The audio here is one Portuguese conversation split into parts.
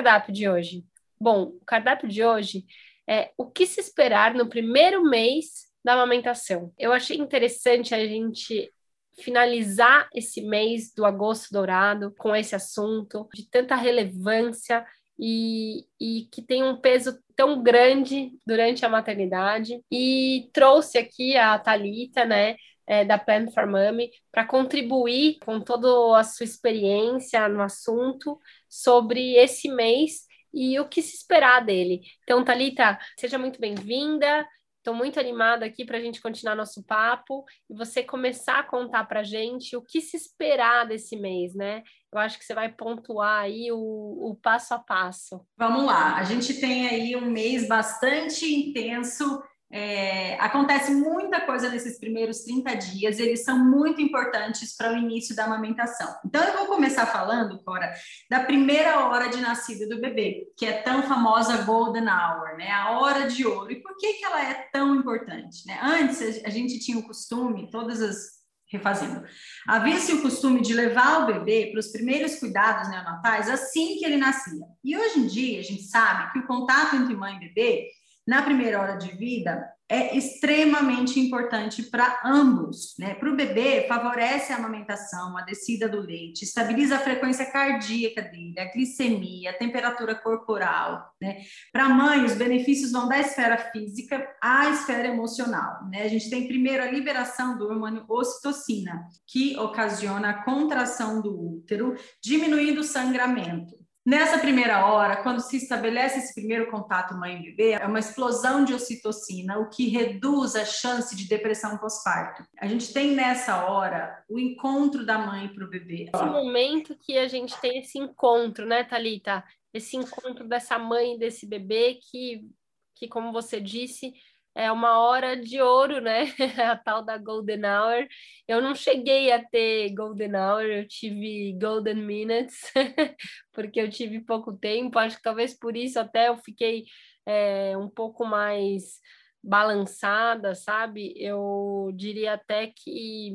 Cardápio de hoje? Bom, o cardápio de hoje é o que se esperar no primeiro mês da amamentação. Eu achei interessante a gente finalizar esse mês do agosto dourado com esse assunto de tanta relevância e, e, que tem um peso tão grande durante a maternidade. E trouxe aqui a Talita, né, é, da Plan for Mommy, para contribuir com toda a sua experiência no assunto sobre esse mês e o que se esperar dele. Então, Talita, seja muito bem-vinda. Estou muito animada aqui para a gente continuar nosso papo e você começar a contar para a gente o que se esperar desse mês, né? Eu acho que você vai pontuar aí o, o passo a passo. Vamos lá, a gente tem aí um mês bastante intenso é, acontece muita coisa nesses primeiros 30 dias, eles são muito importantes para o início da amamentação. Então, eu vou começar falando, Cora, da primeira hora de nascida do bebê, que é tão famosa Golden Hour, né? A hora de ouro. E por que, que ela é tão importante? Né? Antes, a gente tinha o costume, todas as refazendo. Havia-se o costume de levar o bebê para os primeiros cuidados neonatais assim que ele nascia. E hoje em dia, a gente sabe que o contato entre mãe e bebê na primeira hora de vida é extremamente importante para ambos, né? Para o bebê, favorece a amamentação, a descida do leite, estabiliza a frequência cardíaca dele, a glicemia, a temperatura corporal, né? Para a mãe, os benefícios vão da esfera física à esfera emocional, né? A gente tem primeiro a liberação do hormônio ocitocina, que ocasiona a contração do útero, diminuindo o sangramento. Nessa primeira hora, quando se estabelece esse primeiro contato mãe-bebê, é uma explosão de ocitocina, o que reduz a chance de depressão pós-parto. A gente tem nessa hora o encontro da mãe para o bebê. Esse momento que a gente tem esse encontro, né, Talita? Esse encontro dessa mãe e desse bebê que, que como você disse, é uma hora de ouro, né? a tal da Golden Hour. Eu não cheguei a ter Golden Hour, eu tive Golden Minutes, porque eu tive pouco tempo. Acho que talvez por isso até eu fiquei é, um pouco mais balançada, sabe? Eu diria até que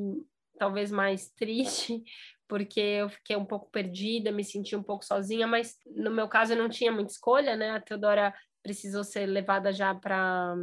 talvez mais triste, porque eu fiquei um pouco perdida, me senti um pouco sozinha, mas no meu caso eu não tinha muita escolha, né? A Teodora precisou ser levada já para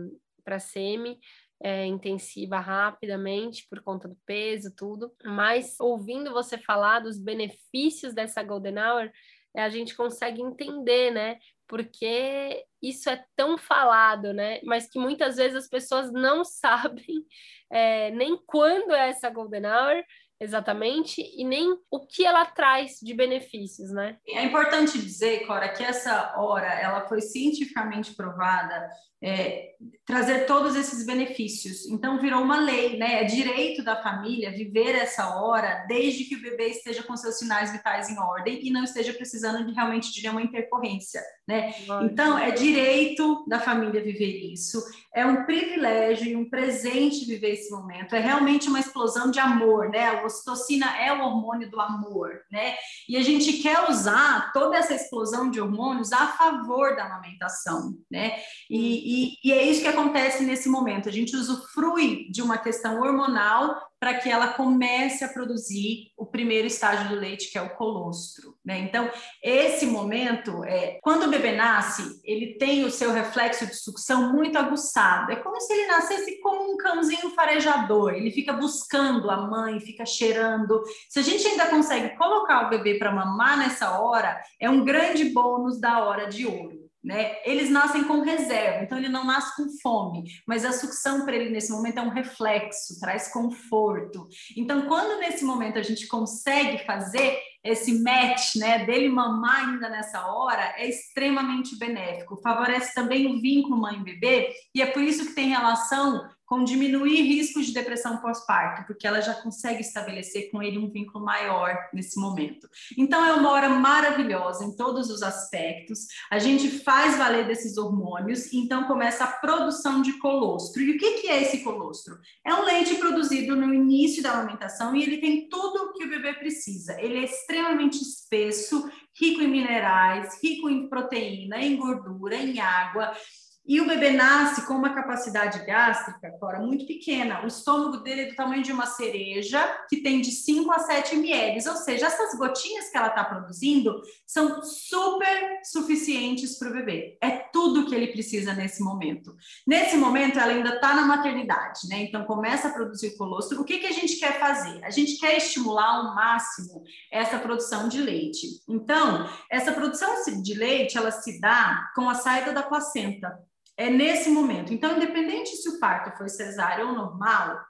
para semi é, intensiva rapidamente por conta do peso, tudo. Mas ouvindo você falar dos benefícios dessa Golden Hour, é, a gente consegue entender, né? Porque isso é tão falado, né? Mas que muitas vezes as pessoas não sabem é, nem quando é essa Golden Hour, exatamente e nem o que ela traz de benefícios, né? É importante dizer, Cora, que essa hora ela foi cientificamente provada é, trazer todos esses benefícios. Então virou uma lei, né? É direito da família viver essa hora desde que o bebê esteja com seus sinais vitais em ordem e não esteja precisando de, realmente de nenhuma intercorrência, né? Então é direito da família viver isso. É um privilégio e um presente viver esse momento. É realmente uma explosão de amor, né? A ocitocina é o hormônio do amor, né? E a gente quer usar toda essa explosão de hormônios a favor da amamentação, né? E, e, e, é isso que acontece nesse momento. A gente usufrui de uma questão hormonal para que ela comece a produzir o primeiro estágio do leite, que é o colostro. Né? Então, esse momento, é, quando o bebê nasce, ele tem o seu reflexo de sucção muito aguçado. É como se ele nascesse como um cãozinho farejador. Ele fica buscando a mãe, fica cheirando. Se a gente ainda consegue colocar o bebê para mamar nessa hora, é um grande bônus da hora de ouro né? Eles nascem com reserva, então ele não nasce com fome, mas a sucção para ele nesse momento é um reflexo, traz conforto. Então, quando nesse momento a gente consegue fazer esse match, né, dele mamar ainda nessa hora, é extremamente benéfico. Favorece também o vínculo mãe-bebê, e é por isso que tem relação com diminuir riscos de depressão pós-parto, porque ela já consegue estabelecer com ele um vínculo maior nesse momento. Então, é uma hora maravilhosa em todos os aspectos. A gente faz valer desses hormônios, então começa a produção de colostro. E o que, que é esse colostro? É um leite produzido no início da amamentação e ele tem tudo o que o bebê precisa. Ele é extremamente espesso, rico em minerais, rico em proteína, em gordura, em água. E o bebê nasce com uma capacidade gástrica, Cora, muito pequena. O estômago dele é do tamanho de uma cereja, que tem de 5 a 7 ml. Ou seja, essas gotinhas que ela está produzindo são super suficientes para o bebê. É tudo que ele precisa nesse momento. Nesse momento, ela ainda está na maternidade, né? Então, começa a produzir colostro. O que, que a gente quer fazer? A gente quer estimular ao máximo essa produção de leite. Então, essa produção de leite, ela se dá com a saída da placenta é nesse momento. Então, independente se o parto foi cesárea ou normal,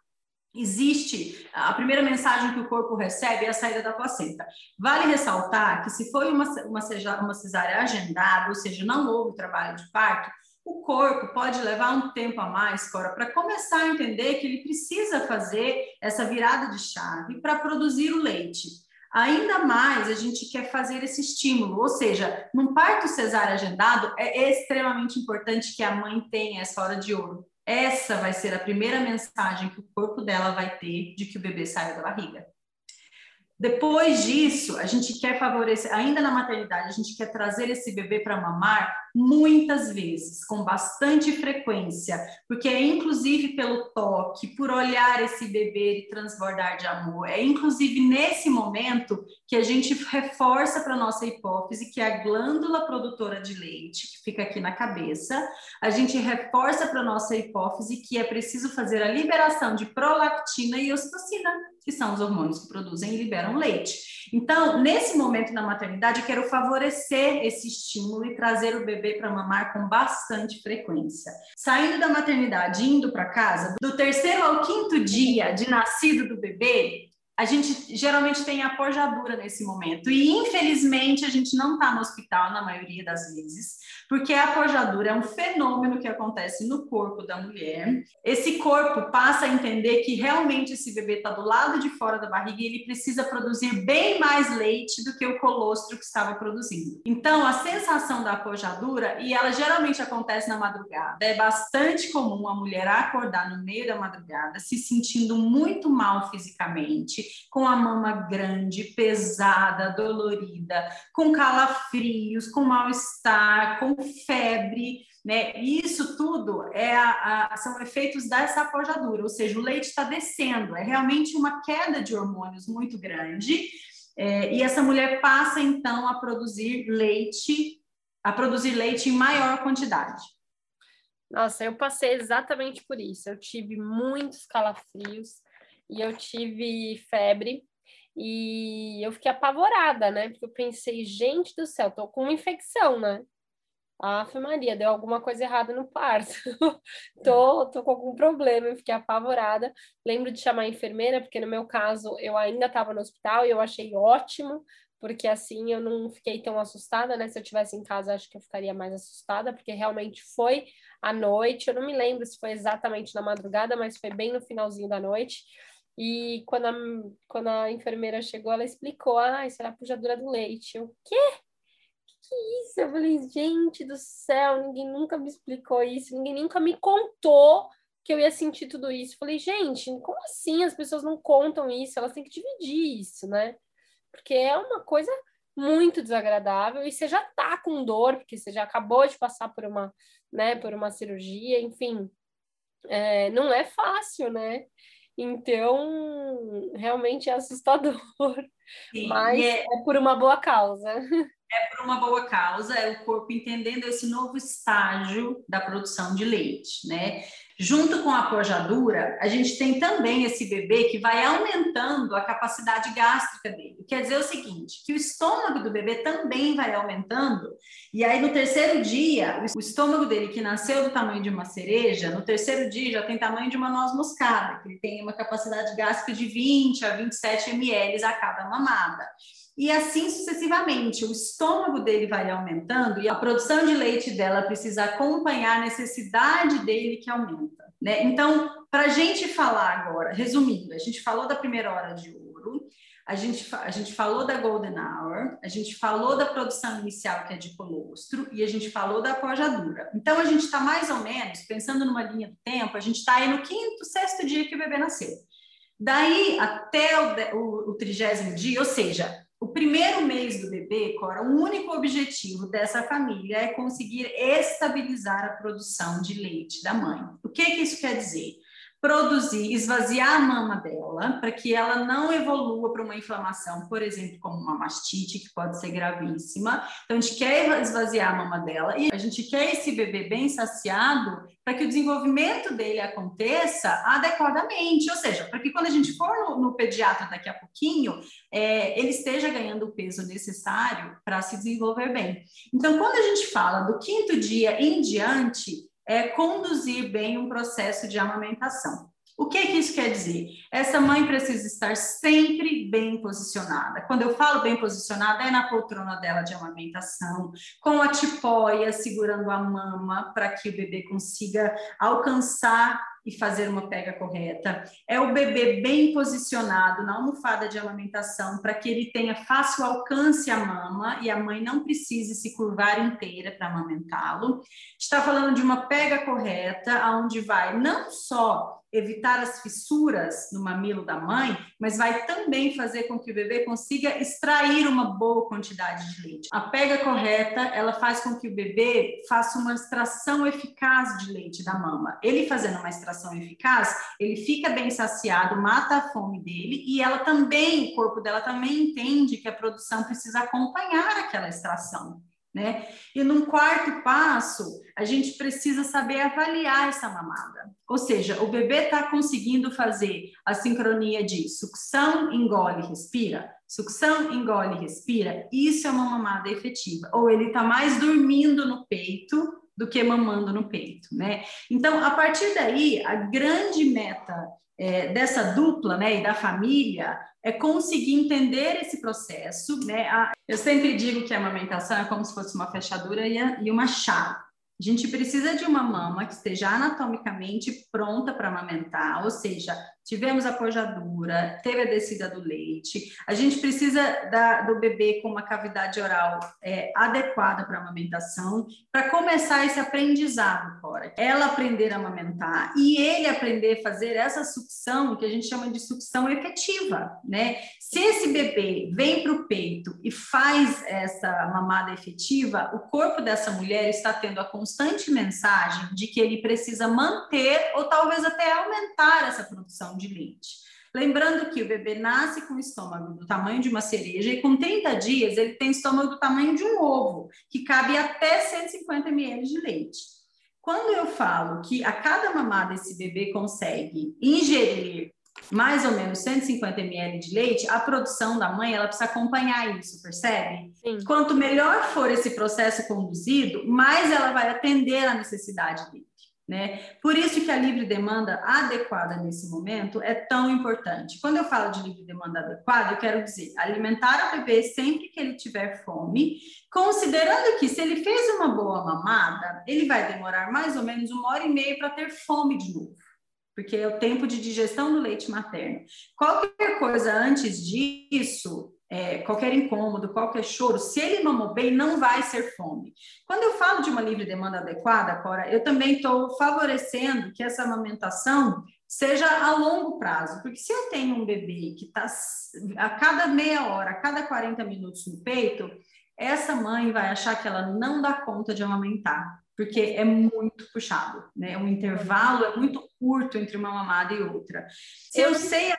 existe a primeira mensagem que o corpo recebe é a saída da placenta. Vale ressaltar que se foi uma, uma, uma cesárea agendada, ou seja, não houve trabalho de parto, o corpo pode levar um tempo a mais, Cora, para começar a entender que ele precisa fazer essa virada de chave para produzir o leite. Ainda mais a gente quer fazer esse estímulo, ou seja, num parto cesárea agendado, é extremamente importante que a mãe tenha essa hora de ouro. Essa vai ser a primeira mensagem que o corpo dela vai ter de que o bebê saiu da barriga. Depois disso, a gente quer favorecer, ainda na maternidade, a gente quer trazer esse bebê para mamar muitas vezes, com bastante frequência, porque é inclusive pelo toque, por olhar esse bebê e transbordar de amor. É inclusive nesse momento que a gente reforça para nossa hipófise que a glândula produtora de leite, que fica aqui na cabeça, a gente reforça para nossa hipófise que é preciso fazer a liberação de prolactina e ocitocina, que são os hormônios que produzem e liberam leite. Então, nesse momento na maternidade, eu quero favorecer esse estímulo e trazer o bebê para mamar com bastante frequência. Saindo da maternidade, indo para casa, do terceiro ao quinto dia de nascido do bebê, a gente geralmente tem a nesse momento. E, infelizmente, a gente não está no hospital na maioria das vezes, porque a pojadura é um fenômeno que acontece no corpo da mulher. Esse corpo passa a entender que realmente esse bebê está do lado de fora da barriga e ele precisa produzir bem mais leite do que o colostro que estava produzindo. Então, a sensação da pojadura, e ela geralmente acontece na madrugada, é bastante comum a mulher acordar no meio da madrugada se sentindo muito mal fisicamente, com a mama grande, pesada, dolorida, com calafrios, com mal-estar, com febre, né? Isso tudo é a, a, são efeitos dessa apojadura, ou seja, o leite está descendo, é realmente uma queda de hormônios muito grande, é, e essa mulher passa então a produzir leite, a produzir leite em maior quantidade. Nossa, eu passei exatamente por isso. Eu tive muitos calafrios e eu tive febre e eu fiquei apavorada, né? Porque eu pensei, gente do céu, tô com uma infecção, né? Aff, Maria, deu alguma coisa errada no parto. tô, tô com algum problema, eu fiquei apavorada. Lembro de chamar a enfermeira, porque no meu caso eu ainda estava no hospital e eu achei ótimo, porque assim eu não fiquei tão assustada, né? Se eu tivesse em casa, acho que eu ficaria mais assustada, porque realmente foi à noite. Eu não me lembro se foi exatamente na madrugada, mas foi bem no finalzinho da noite. E quando a, quando a enfermeira chegou, ela explicou: ah, isso era a pujadura do leite. Eu, quê? que isso? Eu falei, gente do céu, ninguém nunca me explicou isso, ninguém nunca me contou que eu ia sentir tudo isso. Eu falei, gente, como assim as pessoas não contam isso? Elas têm que dividir isso, né? Porque é uma coisa muito desagradável e você já tá com dor, porque você já acabou de passar por uma, né, por uma cirurgia, enfim, é, não é fácil, né? Então, realmente é assustador, Sim, mas é... é por uma boa causa é por uma boa causa, é o corpo entendendo esse novo estágio da produção de leite, né? Junto com a pojadura, a gente tem também esse bebê que vai aumentando a capacidade gástrica dele. Quer dizer o seguinte, que o estômago do bebê também vai aumentando, e aí no terceiro dia, o estômago dele que nasceu do tamanho de uma cereja, no terceiro dia já tem tamanho de uma noz moscada, que ele tem uma capacidade gástrica de 20 a 27 ml a cada mamada e assim sucessivamente. O estômago dele vai aumentando e a produção de leite dela precisa acompanhar a necessidade dele que aumenta. Né? Então, para a gente falar agora, resumindo, a gente falou da primeira hora de ouro, a gente, a gente falou da Golden Hour, a gente falou da produção inicial, que é de colostro, e a gente falou da pojadura. Então, a gente está mais ou menos, pensando numa linha do tempo, a gente está aí no quinto, sexto dia que o bebê nasceu. Daí até o trigésimo dia, ou seja, o primeiro mês do bebê, Cora, o único objetivo dessa família é conseguir estabilizar a produção de leite da mãe. O que, que isso quer dizer? Produzir, esvaziar a mama dela, para que ela não evolua para uma inflamação, por exemplo, como uma mastite, que pode ser gravíssima. Então, a gente quer esvaziar a mama dela e a gente quer esse bebê bem saciado para que o desenvolvimento dele aconteça adequadamente, ou seja, para que quando a gente for no, pediatra daqui a pouquinho, é, ele esteja ganhando o peso necessário para se desenvolver bem. Então, quando a gente fala do quinto dia em diante, é conduzir bem um processo de amamentação. O que, que isso quer dizer? Essa mãe precisa estar sempre bem posicionada. Quando eu falo bem posicionada, é na poltrona dela de amamentação, com a tipóia segurando a mama para que o bebê consiga alcançar e fazer uma pega correta. É o bebê bem posicionado na almofada de amamentação para que ele tenha fácil alcance à mama e a mãe não precise se curvar inteira para amamentá-lo. Está falando de uma pega correta, aonde vai não só evitar as fissuras no mamilo da mãe, mas vai também fazer com que o bebê consiga extrair uma boa quantidade de leite. A pega correta, ela faz com que o bebê faça uma extração eficaz de leite da mama. Ele fazendo uma extração eficaz, ele fica bem saciado, mata a fome dele e ela também, o corpo dela também entende que a produção precisa acompanhar aquela extração né? E num quarto passo, a gente precisa saber avaliar essa mamada. Ou seja, o bebê está conseguindo fazer a sincronia de sucção, engole, respira, sucção, engole, respira. Isso é uma mamada efetiva. Ou ele está mais dormindo no peito do que mamando no peito, né? Então, a partir daí, a grande meta é, dessa dupla, né, e da família, é conseguir entender esse processo, né? A, eu sempre digo que a amamentação é como se fosse uma fechadura e, a, e uma chave. A gente precisa de uma mama que esteja anatomicamente pronta para amamentar, ou seja, tivemos a pojadura, teve a descida do leite, a gente precisa da, do bebê com uma cavidade oral é, adequada para amamentação, para começar esse aprendizado, fora. Ela aprender a amamentar e ele aprender a fazer essa sucção, que a gente chama de sucção efetiva, né? Se esse bebê vem para o peito e faz essa mamada efetiva, o corpo dessa mulher está tendo a constante mensagem de que ele precisa manter ou talvez até aumentar essa produção de leite. Lembrando que o bebê nasce com o estômago do tamanho de uma cereja e com 30 dias ele tem estômago do tamanho de um ovo, que cabe até 150 ml de leite. Quando eu falo que a cada mamada esse bebê consegue ingerir mais ou menos 150 ml de leite, a produção da mãe ela precisa acompanhar isso, percebe? Sim. Quanto melhor for esse processo conduzido, mais ela vai atender a necessidade dele. Né? Por isso que a livre demanda adequada nesse momento é tão importante. Quando eu falo de livre demanda adequada, eu quero dizer alimentar o bebê sempre que ele tiver fome, considerando que se ele fez uma boa mamada, ele vai demorar mais ou menos uma hora e meia para ter fome de novo porque é o tempo de digestão do leite materno. Qualquer coisa antes disso é, qualquer incômodo, qualquer choro, se ele mamou bem, não vai ser fome. Quando eu falo de uma livre demanda adequada, Cora, eu também estou favorecendo que essa amamentação seja a longo prazo, porque se eu tenho um bebê que está a cada meia hora, a cada 40 minutos no peito, essa mãe vai achar que ela não dá conta de amamentar, porque é muito puxado, né? O intervalo é muito curto entre uma mamada e outra. Se eu, eu sei.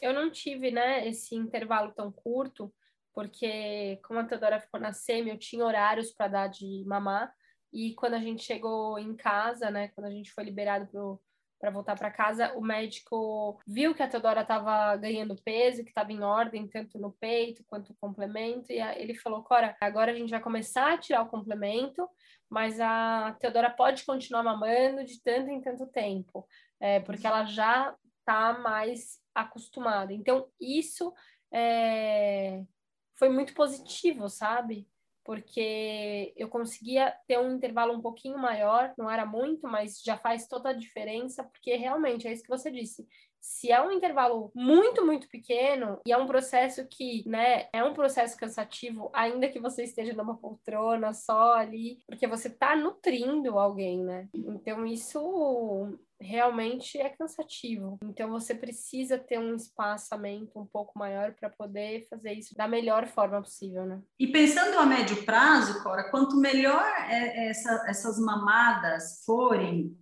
Eu não tive, né, esse intervalo tão curto, porque como a Teodora ficou na SEMI, eu tinha horários para dar de mamar, e quando a gente chegou em casa, né, quando a gente foi liberado para voltar para casa, o médico viu que a Teodora estava ganhando peso, que estava em ordem, tanto no peito quanto no complemento, e ele falou: Cora, agora a gente vai começar a tirar o complemento, mas a Teodora pode continuar mamando de tanto em tanto tempo, é, porque ela já está mais acostumada. Então, isso é, foi muito positivo, sabe? porque eu conseguia ter um intervalo um pouquinho maior, não era muito, mas já faz toda a diferença, porque realmente é isso que você disse. Se é um intervalo muito, muito pequeno e é um processo que, né, é um processo cansativo, ainda que você esteja numa poltrona só ali, porque você tá nutrindo alguém, né? Então isso realmente é cansativo. Então você precisa ter um espaçamento um pouco maior para poder fazer isso da melhor forma possível, né? E pensando a médio prazo, Cora, quanto melhor é essa, essas mamadas forem,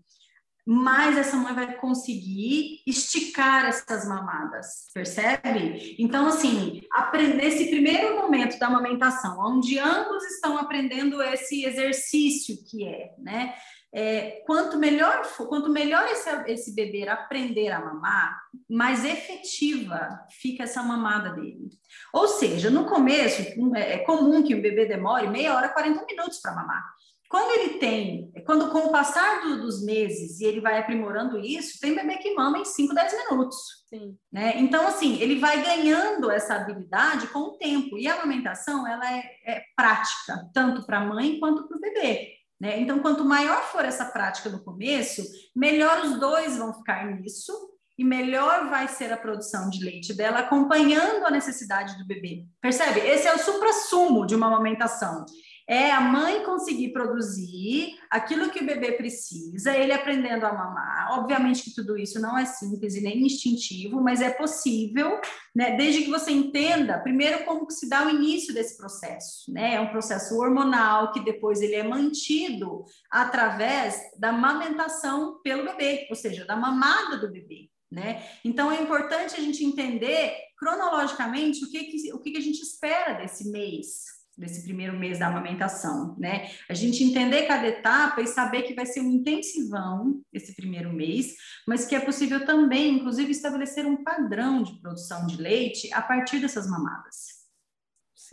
mais essa mãe vai conseguir esticar essas mamadas, percebe? Então, assim, aprender esse primeiro momento da amamentação, onde ambos estão aprendendo esse exercício que é, né? É, quanto melhor quanto melhor esse, esse bebê aprender a mamar, mais efetiva fica essa mamada dele. Ou seja, no começo, é, é comum que um bebê demore meia hora, 40 minutos para mamar. Quando ele tem, quando com o passar do, dos meses e ele vai aprimorando isso, tem bebê que mama em 5, 10 minutos. Sim. Né? Então, assim, ele vai ganhando essa habilidade com o tempo. E a amamentação, ela é, é prática, tanto para a mãe quanto para o bebê. Né? Então, quanto maior for essa prática no começo, melhor os dois vão ficar nisso e melhor vai ser a produção de leite dela, acompanhando a necessidade do bebê. Percebe? Esse é o supra-sumo de uma amamentação é a mãe conseguir produzir aquilo que o bebê precisa, ele aprendendo a mamar. Obviamente que tudo isso não é simples e nem instintivo, mas é possível, né? Desde que você entenda, primeiro, como que se dá o início desse processo, né? É um processo hormonal que depois ele é mantido através da amamentação pelo bebê, ou seja, da mamada do bebê. Né? Então é importante a gente entender cronologicamente o que, que, o que, que a gente espera desse mês, desse primeiro mês da amamentação, né? A gente entender cada etapa e saber que vai ser um intensivão esse primeiro mês, mas que é possível também, inclusive, estabelecer um padrão de produção de leite a partir dessas mamadas.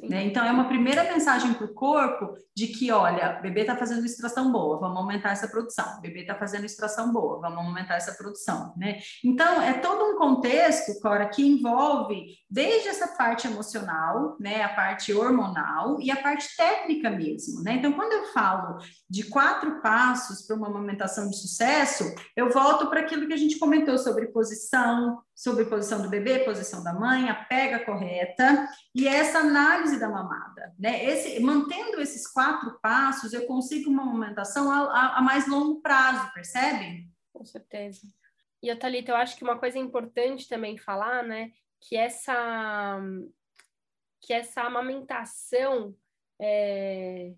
Né? Então, é uma primeira mensagem para o corpo de que, olha, bebê está fazendo extração boa, vamos aumentar essa produção. Bebê está fazendo extração boa, vamos aumentar essa produção, né? Então, é todo um contexto, Cora, que envolve desde essa parte emocional, né, a parte hormonal e a parte técnica mesmo, né? Então, quando eu falo de quatro passos para uma amamentação de sucesso, eu volto para aquilo que a gente comentou sobre posição, sobre posição do bebê, posição da mãe, a pega correta e essa análise da mamada, né? Esse, mantendo esses quatro passos, eu consigo uma amamentação a, a, a mais longo prazo, percebe? Com certeza. E a Thalita, eu acho que uma coisa importante também falar, né, que essa que essa amamentação é,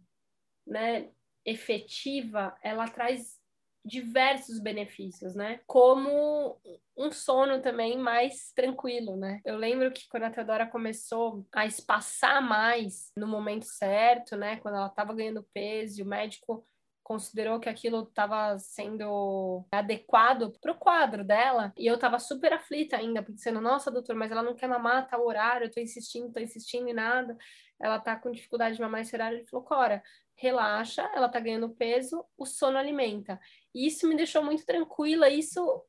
né, efetiva, ela traz diversos benefícios, né? Como um sono também mais tranquilo, né? Eu lembro que quando a Teodora começou a espaçar mais no momento certo, né? Quando ela estava ganhando peso, o médico considerou que aquilo estava sendo adequado para o quadro dela, e eu estava super aflita ainda, pensando, nossa, doutor, mas ela não quer mamar, tá o horário, eu tô insistindo, tô insistindo e nada, ela tá com dificuldade de mamar esse horário, ele falou, Cora, relaxa, ela tá ganhando peso, o sono alimenta. E isso me deixou muito tranquila, isso,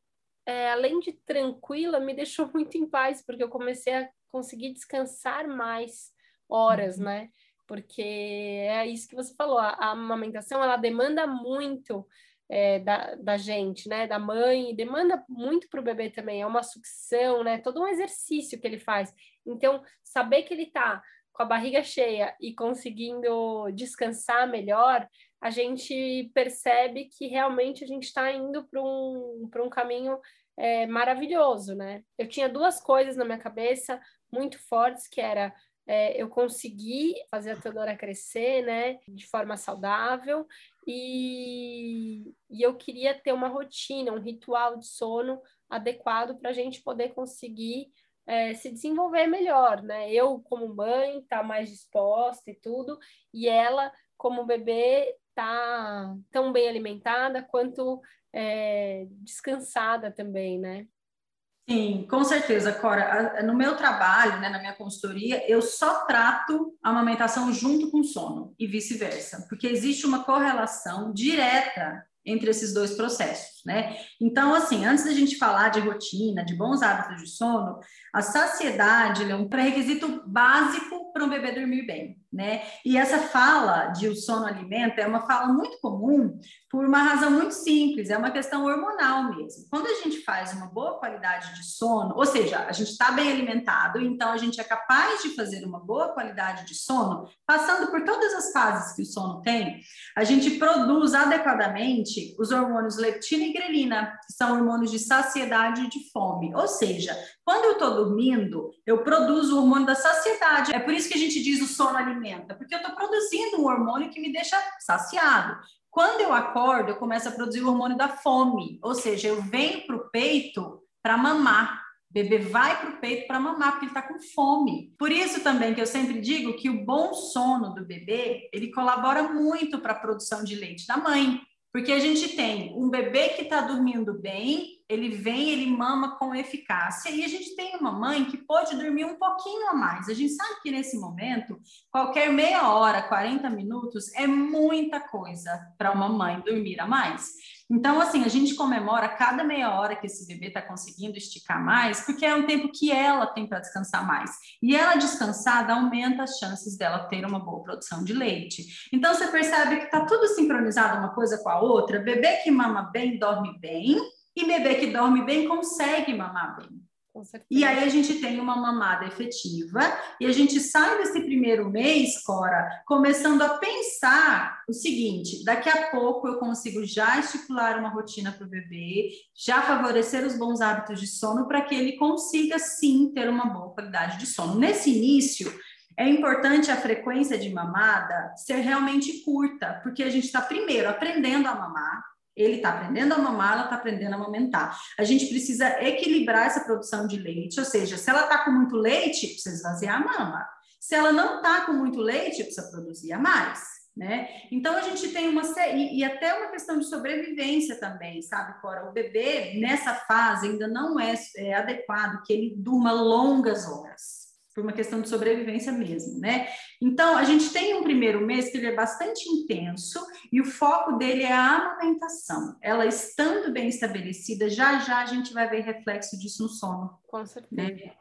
é, além de tranquila, me deixou muito em paz, porque eu comecei a conseguir descansar mais horas, uhum. né? Porque é isso que você falou, a, a amamentação, ela demanda muito é, da, da gente, né, da mãe, demanda muito para o bebê também, é uma sucção, né, todo um exercício que ele faz. Então, saber que ele está com a barriga cheia e conseguindo descansar melhor, a gente percebe que realmente a gente está indo para um, um caminho é, maravilhoso, né? Eu tinha duas coisas na minha cabeça muito fortes, que era é, eu conseguir fazer a Teodora crescer, né, de forma saudável, e, e eu queria ter uma rotina, um ritual de sono adequado para a gente poder conseguir é, se desenvolver melhor, né? Eu, como mãe, tá mais disposta e tudo, e ela, como bebê, tá tão bem alimentada quanto é, descansada também, né? Sim, com certeza, Cora. No meu trabalho, né, na minha consultoria, eu só trato a amamentação junto com sono e vice-versa, porque existe uma correlação direta entre esses dois processos, né? Então, assim, antes da gente falar de rotina, de bons hábitos de sono, a saciedade é um pré-requisito básico para um bebê dormir bem, né? E essa fala de o sono alimenta é uma fala muito comum por uma razão muito simples, é uma questão hormonal mesmo. Quando a gente faz uma boa qualidade de sono, ou seja, a gente está bem alimentado, então a gente é capaz de fazer uma boa qualidade de sono, passando por todas as fases que o sono tem, a gente produz adequadamente os hormônios leptina e grelina, que são hormônios de saciedade e de fome. Ou seja, quando eu estou dormindo, eu produzo o hormônio da saciedade. É por isso que a gente diz o sono alimenta, porque eu estou produzindo um hormônio que me deixa saciado. Quando eu acordo, eu começo a produzir o hormônio da fome, ou seja, eu venho para o peito para mamar. O bebê vai para o peito para mamar, porque ele está com fome. Por isso também que eu sempre digo que o bom sono do bebê, ele colabora muito para a produção de leite da mãe. Porque a gente tem um bebê que está dormindo bem, ele vem, ele mama com eficácia, e a gente tem uma mãe que pode dormir um pouquinho a mais. A gente sabe que nesse momento, qualquer meia hora, 40 minutos, é muita coisa para uma mãe dormir a mais. Então, assim, a gente comemora cada meia hora que esse bebê está conseguindo esticar mais, porque é um tempo que ela tem para descansar mais. E ela descansada aumenta as chances dela ter uma boa produção de leite. Então, você percebe que está tudo sincronizado uma coisa com a outra. Bebê que mama bem, dorme bem e bebê que dorme bem consegue mamar bem. E aí a gente tem uma mamada efetiva e a gente sai desse primeiro mês, Cora, começando a pensar o seguinte: daqui a pouco eu consigo já estipular uma rotina para o bebê, já favorecer os bons hábitos de sono para que ele consiga sim ter uma boa qualidade de sono. Nesse início, é importante a frequência de mamada ser realmente curta, porque a gente está primeiro aprendendo a mamar, ele está aprendendo a mamar, ela está aprendendo a amamentar. A gente precisa equilibrar essa produção de leite, ou seja, se ela está com muito leite, precisa esvaziar a mama. Se ela não está com muito leite, precisa produzir a mais, né? Então a gente tem uma e, e até uma questão de sobrevivência também, sabe, Cora? O bebê nessa fase ainda não é, é adequado que ele durma longas horas por uma questão de sobrevivência mesmo, né? Então, a gente tem um primeiro mês que ele é bastante intenso e o foco dele é a amamentação. Ela estando bem estabelecida, já já a gente vai ver reflexo disso no sono. Com certeza. Né?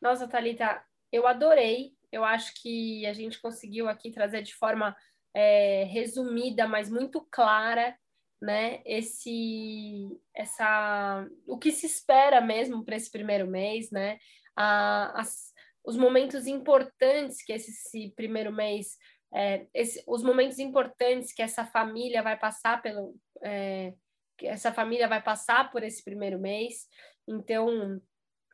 Nossa, Thalita, eu adorei. Eu acho que a gente conseguiu aqui trazer de forma é, resumida, mas muito clara, né? Esse, essa, o que se espera mesmo para esse primeiro mês, né? A, as, os momentos importantes que esse, esse primeiro mês, é, esse, os momentos importantes que essa família vai passar pelo, é, que essa família vai passar por esse primeiro mês. Então,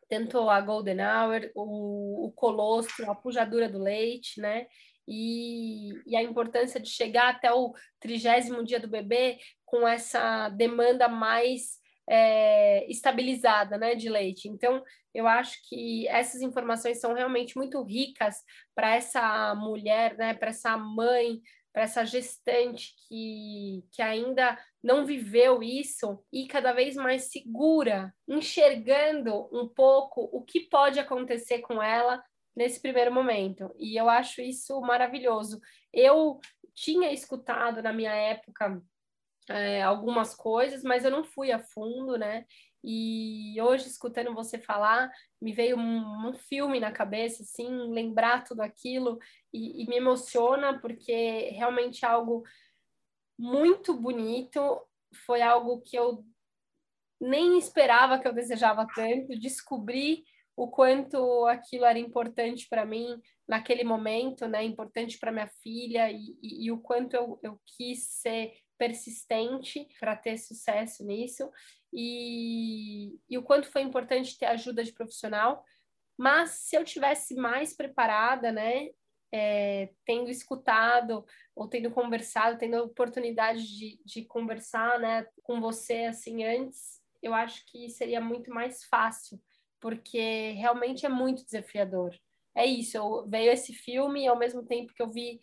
tanto a golden hour, o, o colostro, a pujadura do leite, né? E, e, a importância de chegar até o trigésimo dia do bebê com essa demanda mais é, estabilizada né, de leite. Então, eu acho que essas informações são realmente muito ricas para essa mulher, né, para essa mãe, para essa gestante que, que ainda não viveu isso e cada vez mais segura, enxergando um pouco o que pode acontecer com ela nesse primeiro momento. E eu acho isso maravilhoso. Eu tinha escutado na minha época é, algumas coisas, mas eu não fui a fundo, né? E hoje, escutando você falar, me veio um, um filme na cabeça, assim, lembrar tudo aquilo e, e me emociona, porque realmente é algo muito bonito, foi algo que eu nem esperava que eu desejava tanto, descobri o quanto aquilo era importante para mim naquele momento, né? Importante para minha filha e, e, e, o quanto eu, eu quis ser persistente para ter sucesso nisso e, e o quanto foi importante ter ajuda de profissional. Mas se eu tivesse mais preparada, né, é, tendo escutado ou tendo conversado, tendo a oportunidade de, de conversar, né, com você assim antes, eu acho que seria muito mais fácil, porque realmente é muito desafiador. É isso, eu, veio esse filme ao mesmo tempo que eu vi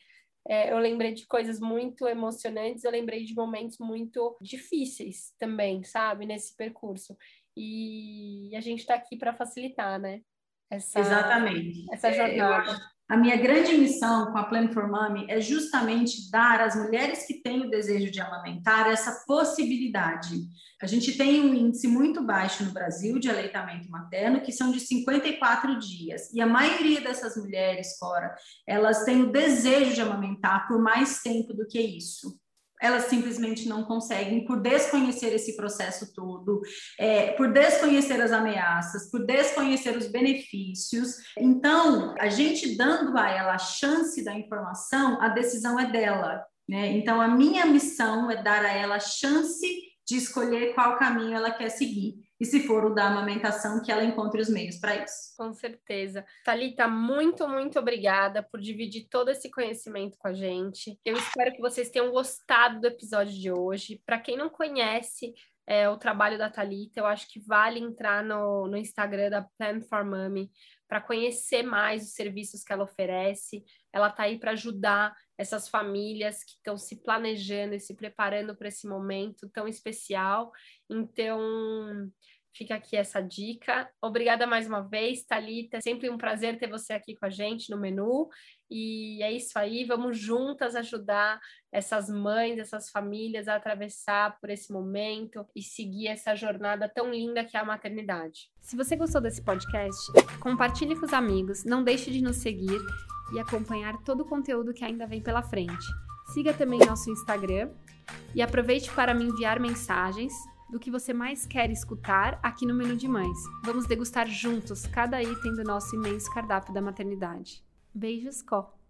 é, eu lembrei de coisas muito emocionantes, eu lembrei de momentos muito difíceis também, sabe, nesse percurso. E a gente está aqui para facilitar, né? Essa, Exatamente. Essa jornada. A minha grande missão com a Plan for Mommy é justamente dar às mulheres que têm o desejo de amamentar essa possibilidade. A gente tem um índice muito baixo no Brasil de aleitamento materno, que são de 54 dias. E a maioria dessas mulheres, Cora, elas têm o desejo de amamentar por mais tempo do que isso elas simplesmente não conseguem, por desconhecer esse processo todo, é, por desconhecer as ameaças, por desconhecer os benefícios. Então, a gente dando a ela a chance da informação, a decisão é dela. Né? Então, a minha missão é dar a ela a chance de escolher qual caminho ela quer seguir e se for o da amamentação, que ela encontre os meios para isso. Com certeza. Thalita, muito, muito obrigada por dividir todo esse conhecimento com a gente. Eu espero que vocês tenham gostado do episódio de hoje. Para quem não conhece é, o trabalho da Thalita, eu acho que vale entrar no, no Instagram da Plan for Mommy para conhecer mais os serviços que ela oferece. Ela está aí para ajudar essas famílias que estão se planejando e se preparando para esse momento tão especial. Então, Fica aqui essa dica. Obrigada mais uma vez, Thalita. É sempre um prazer ter você aqui com a gente no menu. E é isso aí, vamos juntas ajudar essas mães, essas famílias a atravessar por esse momento e seguir essa jornada tão linda que é a maternidade. Se você gostou desse podcast, compartilhe com os amigos, não deixe de nos seguir e acompanhar todo o conteúdo que ainda vem pela frente. Siga também nosso Instagram e aproveite para me enviar mensagens do que você mais quer escutar aqui no Menu de Mães. Vamos degustar juntos cada item do nosso imenso cardápio da maternidade. Beijos, Có!